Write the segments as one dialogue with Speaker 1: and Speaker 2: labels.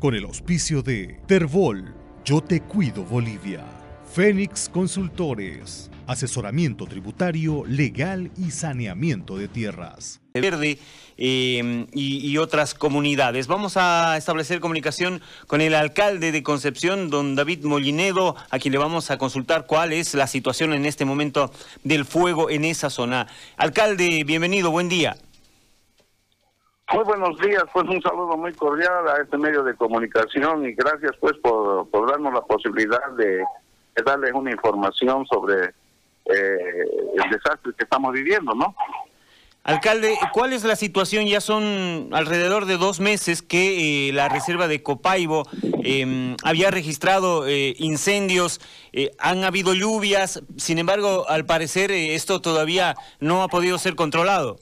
Speaker 1: con el auspicio de Terbol, Yo Te Cuido Bolivia, Fénix Consultores, asesoramiento tributario, legal y saneamiento de tierras.
Speaker 2: Verde eh, y, otras comunidades. Vamos a establecer comunicación con el alcalde de Concepción, don David Molinedo, a quien le vamos a consultar cuál es la situación en este momento del fuego en esa zona. Alcalde, bienvenido, buen día.
Speaker 3: Muy buenos días, pues un saludo muy cordial a este medio de comunicación y gracias pues por, darnos la posibilidad de, darles una información sobre eh, el desastre que estamos viviendo, ¿no?
Speaker 2: Alcalde, ¿cuál es la situación? Ya son alrededor de dos meses que eh, la reserva de Copaibo em, había registrado eh, incendios, han habido lluvias, sin embargo, al parecer esto todavía no ha podido ser controlado.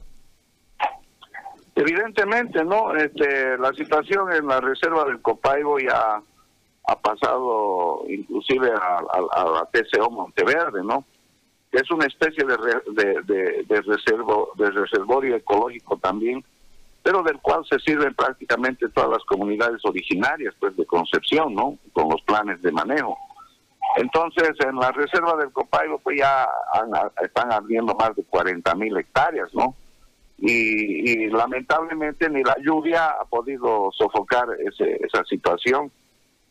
Speaker 3: Evidentemente, ¿no? Este, la situación en la reserva del Copaibo ya ha pasado inclusive a, la TCO Monteverde, ¿no? Que es una especie de, de, de, reservo, de reservorio ecológico también, pero del cual se sirven prácticamente todas las comunidades originarias, pues, de Concepción, ¿no? Con los planes de manejo. Entonces, en la reserva del Copaibo, pues ya están ardiendo más de 40 mil hectáreas, ¿no? Y, lamentablemente ni la lluvia ha podido sofocar ese, esa situación.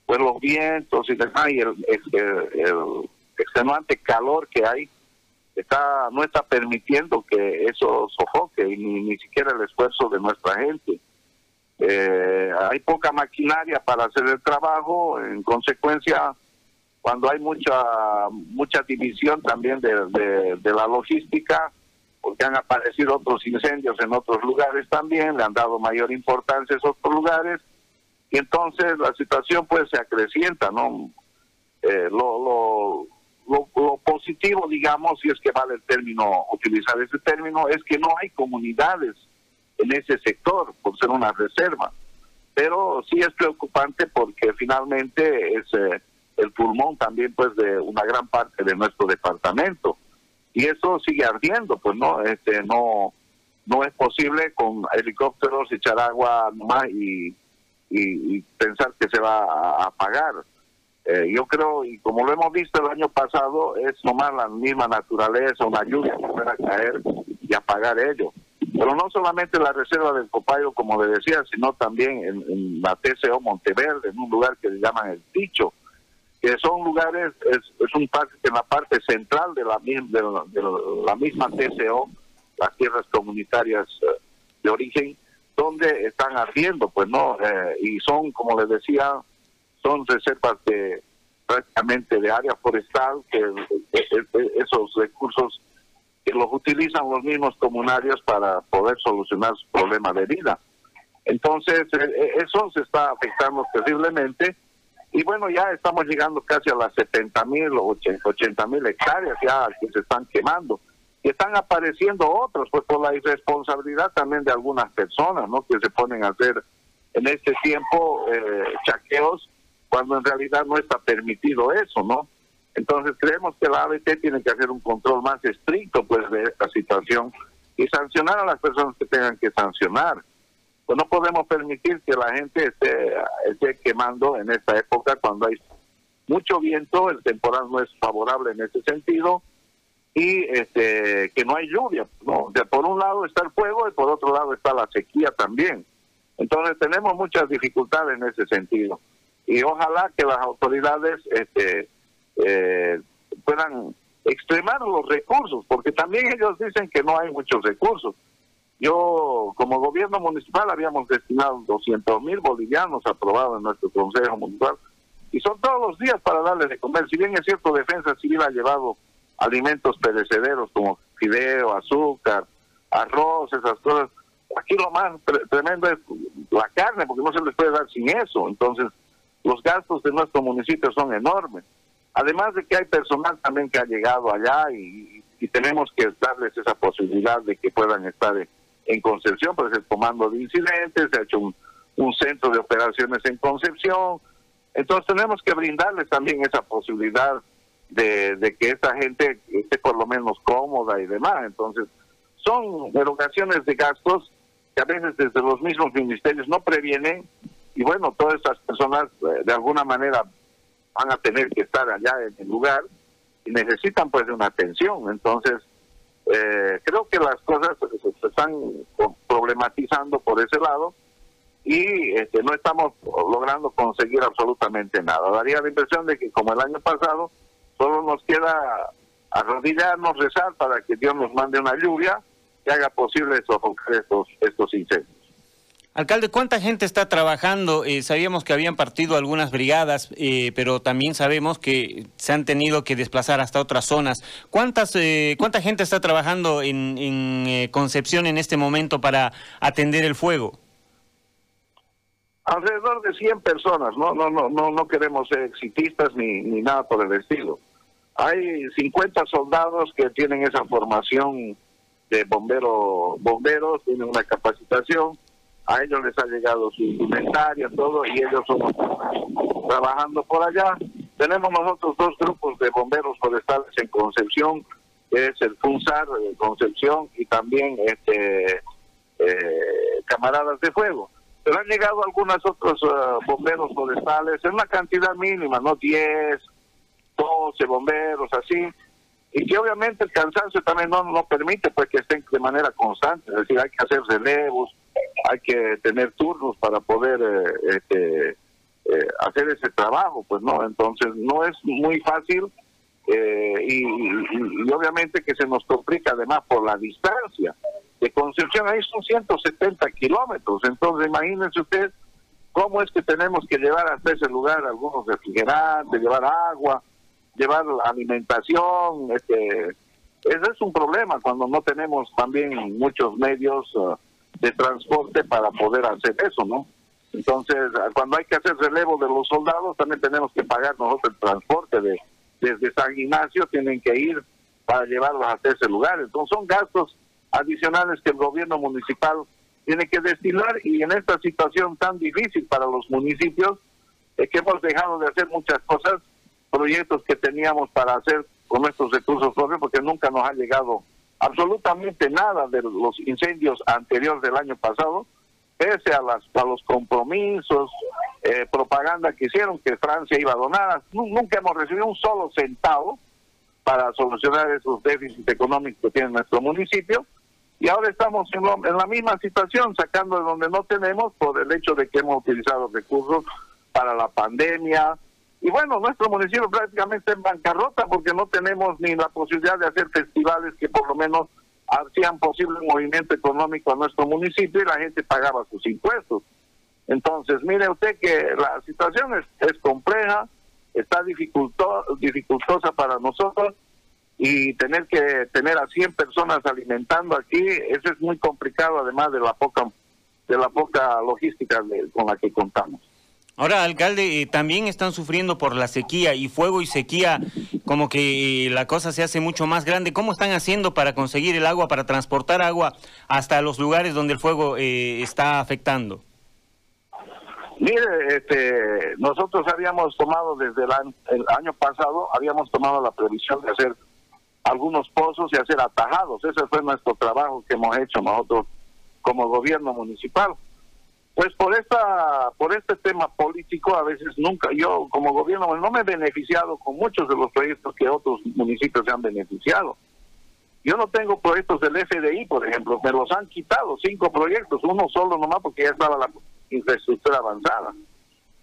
Speaker 3: Pues los vientos y demás y el, el, extenuante calor que hay está no está permitiendo que eso sofoque ni, ni siquiera el esfuerzo de nuestra gente. Eh, hay poca maquinaria para hacer el trabajo, en consecuencia, cuando hay mucha mucha división también de, de la logística, porque han aparecido otros incendios en otros lugares también, le han dado mayor importancia a esos otros lugares, y entonces la situación pues se acrecienta, ¿no? Eh, lo, lo, lo, positivo, digamos, si es que vale el término, utilizar ese término, es que no hay comunidades en ese sector, por ser una reserva. Pero sí es preocupante porque finalmente es eh, el pulmón también pues de una gran parte de nuestro departamento y eso sigue ardiendo, pues no, este, no, no es posible con helicópteros echar agua nomás y, y, pensar que se va a apagar. Eh, yo creo, y como lo hemos visto el año pasado, es nomás la misma naturaleza, una lluvia que caer y apagar ello. Pero no solamente la reserva del Copayo, como le decía, sino también en, en la TCO Monteverde, en un lugar que le llaman El Ticho, son lugares, es, un parque en la parte central de la, de la, misma TCO, las tierras comunitarias eh, de origen, donde están ardiendo, pues no, eh, y son, como les decía, son reservas de prácticamente de área forestal, que esos recursos que los utilizan los mismos comunarios para poder solucionar su problema de vida. Entonces, eh, eso se está afectando terriblemente y bueno, ya estamos llegando casi a las 70 mil o 80 mil hectáreas ya que se están quemando. Y están apareciendo otros, pues por la irresponsabilidad también de algunas personas, ¿no? Que se ponen a hacer en este tiempo eh, chaqueos cuando en realidad no está permitido eso, ¿no? Entonces creemos que la ABT tiene que hacer un control más estricto, pues, de esta situación y sancionar a las personas que tengan que sancionar pues no podemos permitir que la gente esté, esté quemando en esta época cuando hay mucho viento, el temporal no es favorable en ese sentido y este que no hay lluvia, no, de por un lado está el fuego y por otro lado está la sequía también. Entonces tenemos muchas dificultades en ese sentido y ojalá que las autoridades este eh, puedan extremar los recursos, porque también ellos dicen que no hay muchos recursos. Yo, como gobierno municipal, habíamos destinado 200 mil bolivianos aprobados en nuestro Consejo Municipal y son todos los días para darles de comer. Si bien es cierto, Defensa Civil ha llevado alimentos perecederos como fideo, azúcar, arroz, esas cosas. Aquí lo más tremendo es la carne, porque no se les puede dar sin eso. Entonces, los gastos de nuestro municipio son enormes. Además de que hay personal también que ha llegado allá y, y tenemos que darles esa posibilidad de que puedan estar en Concepción, pues el comando de incidentes, se ha hecho un, centro de operaciones en Concepción. Entonces tenemos que brindarles también esa posibilidad de, que esta gente esté por lo menos cómoda y demás. Entonces, son erogaciones de gastos que a veces desde los mismos ministerios no previenen y bueno, todas estas personas eh, de alguna manera van a tener que estar allá en el lugar y necesitan pues de una atención. Entonces, eh, creo que las cosas se, están problematizando por ese lado y este, no estamos logrando conseguir absolutamente nada. Daría la impresión de que como el año pasado, solo nos queda arrodillarnos, rezar para que Dios nos mande una lluvia que haga posible sofocar estos, estos incendios.
Speaker 2: Alcalde, ¿cuánta gente está trabajando? Eh, sabíamos que habían partido algunas brigadas, eh, pero también sabemos que se han tenido que desplazar hasta otras zonas. ¿Cuántas, eh, ¿Cuánta gente está trabajando en, en Concepción en este momento para atender el fuego?
Speaker 3: Alrededor de 100 personas, no, no, no, no, no queremos ser exitistas ni, ni nada por el estilo. Hay 50 soldados que tienen esa formación de bombero, bomberos, tienen una capacitación a ellos les ha llegado su inventario, todo, y ellos son trabajando por allá. Tenemos nosotros dos grupos de bomberos forestales en Concepción, que es el FUNSAR de Concepción y también este eh, camaradas de fuego. Pero han llegado algunos otros uh, bomberos forestales en una cantidad mínima, no 10, 12 bomberos, así, y que obviamente el cansancio también no nos permite pues que estén de manera constante, es decir, hay que hacer relevos, hay que tener turnos para poder eh, este, eh, hacer ese trabajo, pues no, entonces no es muy fácil eh, y, obviamente que se nos complica además por la distancia. De Concepción ahí son 170 kilómetros, entonces imagínense usted cómo es que tenemos que llevar hasta ese lugar algunos refrigerantes, llevar agua, llevar alimentación, este, ese es un problema cuando no tenemos también muchos medios de transporte para poder hacer eso, ¿no? Entonces, cuando hay que hacer relevo de los soldados, también tenemos que pagar nosotros el transporte de desde San Ignacio, tienen que ir para llevarlos hasta ese lugar. Entonces, son gastos adicionales que el gobierno municipal tiene que destinar y en esta situación tan difícil para los municipios, es que hemos dejado de hacer muchas cosas, proyectos que teníamos para hacer con nuestros recursos propios, porque nunca nos ha llegado absolutamente nada de los incendios anteriores del año pasado, pese a, las, a los compromisos, eh, propaganda que hicieron que Francia iba a donar. Nunca hemos recibido un solo centavo para solucionar esos déficits económicos que tiene nuestro municipio. Y ahora estamos en, en la misma situación, sacando de donde no tenemos por el hecho de que hemos utilizado recursos para la pandemia, y bueno, nuestro municipio prácticamente en bancarrota porque no tenemos ni la posibilidad de hacer festivales que por lo menos hacían posible movimiento económico a nuestro municipio y la gente pagaba sus impuestos. Entonces, mire usted que la situación es, compleja, está dificultosa para nosotros y tener que tener a 100 personas alimentando aquí, eso es muy complicado además de la poca de la poca logística con la que contamos.
Speaker 2: Ahora, alcalde, eh, también están sufriendo por la sequía y fuego y sequía, como que eh, la cosa se hace mucho más grande. ¿Cómo están haciendo para conseguir el agua, para transportar agua hasta los lugares donde el fuego eh, está afectando?
Speaker 3: Mire, este, nosotros habíamos tomado desde el año, el año pasado, habíamos tomado la previsión de hacer algunos pozos y hacer atajados. Ese fue nuestro trabajo que hemos hecho nosotros como gobierno municipal pues por esta, por este tema político a veces nunca, yo como gobierno no me he beneficiado con muchos de los proyectos que otros municipios se han beneficiado. Yo no tengo proyectos del FDI, por ejemplo, me los han quitado, cinco proyectos, uno solo nomás porque ya estaba la infraestructura avanzada.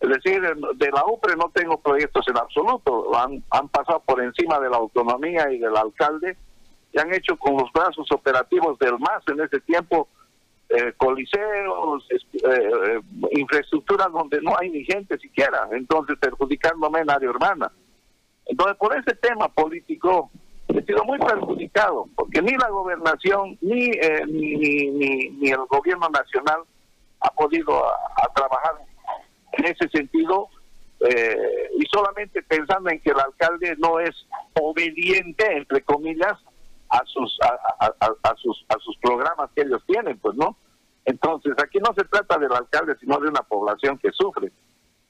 Speaker 3: Es decir, de la UPRE no tengo proyectos en absoluto, han, han pasado por encima de la autonomía y del alcalde y han hecho con los brazos operativos del MAS en ese tiempo eh, coliseos, eh, eh, infraestructuras donde no hay ni gente siquiera, entonces perjudicándome en área urbana. Entonces, por ese tema político, he sido muy perjudicado, porque ni la gobernación ni, ni, ni, el gobierno nacional ha podido a, trabajar en ese sentido y solamente pensando en que el alcalde no es obediente, entre comillas, a sus a, sus a sus programas que ellos tienen, pues no. Entonces aquí no se trata del alcalde, sino de una población que sufre.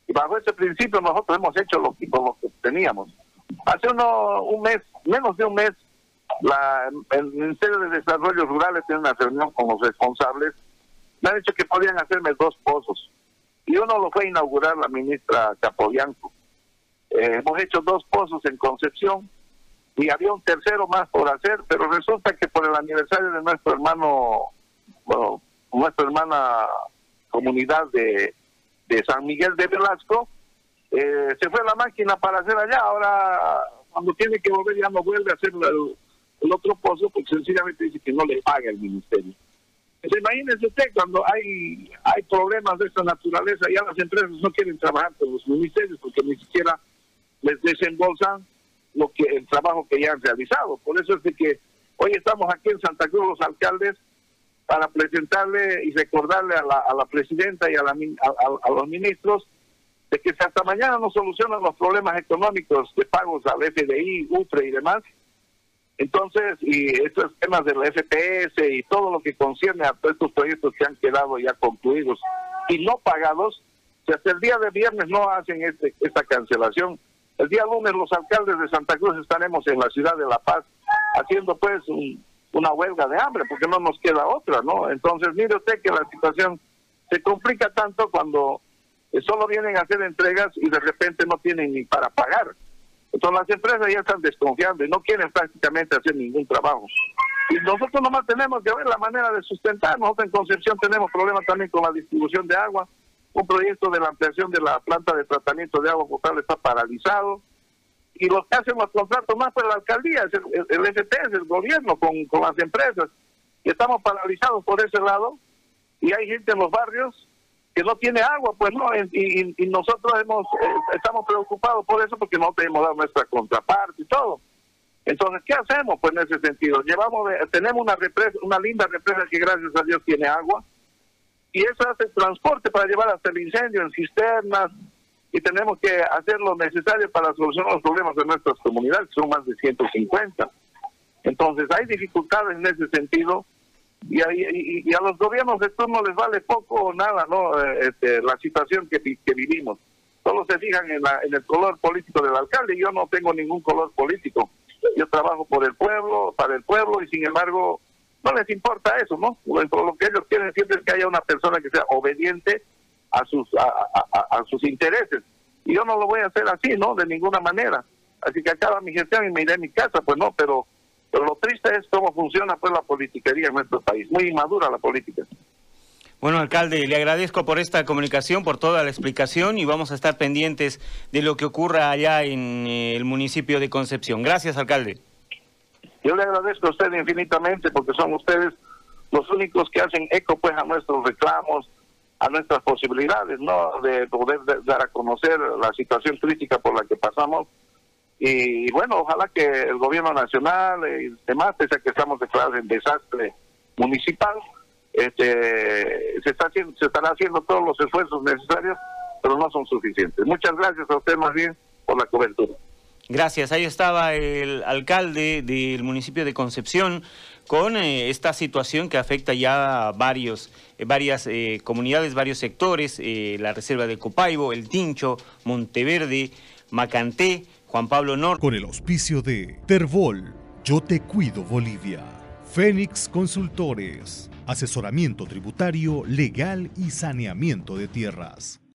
Speaker 3: Y bajo ese principio nosotros hemos hecho lo que, lo teníamos. Hace uno, un mes, menos de un mes, la, el Ministerio de Desarrollo Rural tiene una reunión con los responsables. Me han dicho que podían hacerme dos pozos. y uno lo fue a inaugurar la ministra Capobianco. Eh, hemos hecho dos pozos en Concepción y había un tercero más por hacer, pero resulta que por el aniversario de nuestro hermano, nuestra hermana comunidad de, de San Miguel de Velasco, eh, se fue la máquina para hacer allá, ahora cuando tiene que volver ya no vuelve a hacer el, otro pozo, porque sencillamente dice que no le paga el ministerio. Pues imagínese usted cuando hay hay problemas de esta naturaleza, ya las empresas no quieren trabajar con los ministerios porque ni siquiera les desembolsan lo que el trabajo que ya han realizado. Por eso es de que hoy estamos aquí en Santa Cruz los alcaldes para presentarle y recordarle a la, a la presidenta y a, la, a, los ministros de que si hasta mañana no solucionan los problemas económicos de pagos al FDI, UFRE y demás, entonces, y estos temas del FPS y todo lo que concierne a estos proyectos que han quedado ya concluidos y no pagados, si hasta el día de viernes no hacen este, esta cancelación, el día lunes los alcaldes de Santa Cruz estaremos en la ciudad de La Paz haciendo pues una huelga de hambre, porque no nos queda otra, ¿no? Entonces, mire usted que la situación se complica tanto cuando solo vienen a hacer entregas y de repente no tienen ni para pagar. Entonces las empresas ya están desconfiando y no quieren prácticamente hacer ningún trabajo. Y nosotros nomás tenemos que ver la manera de sustentar. Nosotros en Concepción tenemos problemas también con la distribución de agua. Un proyecto de la ampliación de la planta de tratamiento de agua potable está paralizado. Y los que hacen los contratos más por la alcaldía, es el, el, FT, es el gobierno con, con las empresas. Y estamos paralizados por ese lado. Y hay gente en los barrios que no tiene agua, pues no, y, nosotros hemos eh, estamos preocupados por eso porque no tenemos dado nuestra contraparte y todo. Entonces, ¿qué hacemos pues en ese sentido? Llevamos tenemos una represa, una linda represa que gracias a Dios tiene agua y eso hace transporte para llevar hasta el incendio en cisternas y tenemos que hacer lo necesario para solucionar los problemas de nuestras comunidades, que son más de 150. Entonces, hay dificultades en ese sentido y a, y, a los gobiernos de turno les vale poco o nada no eh, este, la situación que, vivimos. Solo se fijan en, la, en el color político del alcalde. Yo no tengo ningún color político. Yo trabajo por el pueblo para el pueblo y sin embargo no les importa eso no lo que ellos quieren siempre es que haya una persona que sea obediente a sus a, sus intereses y yo no lo voy a hacer así no de ninguna manera así que acaba mi gestión y me iré a mi casa pues no pero pero lo triste es cómo funciona pues la politiquería en nuestro país, muy inmadura la política.
Speaker 2: Bueno, alcalde, le agradezco por esta comunicación, por toda la explicación y vamos a estar pendientes de lo que ocurra allá en eh, el municipio de Concepción. Gracias, alcalde.
Speaker 3: Yo le agradezco a usted infinitamente porque son ustedes los únicos que hacen eco pues a nuestros reclamos, a nuestras posibilidades, ¿no? De poder dar a conocer la situación crítica por la que pasamos y bueno, ojalá que el gobierno nacional y demás, pese a que estamos declarados en desastre municipal, este, se, está haciendo, se estará haciendo todos los esfuerzos necesarios, pero no son suficientes. Muchas gracias a usted más bien por la cobertura.
Speaker 2: Gracias. Ahí estaba el alcalde del municipio de Concepción con eh, esta situación que afecta ya a varios, eh, varias eh, comunidades, varios sectores, la reserva de Copaibo, El Tincho, Monteverde, Macanté, Juan Pablo Nor.
Speaker 1: Con el auspicio de Terbol, Yo Te Cuido Bolivia. Fénix Consultores. Asesoramiento tributario, legal y saneamiento de tierras.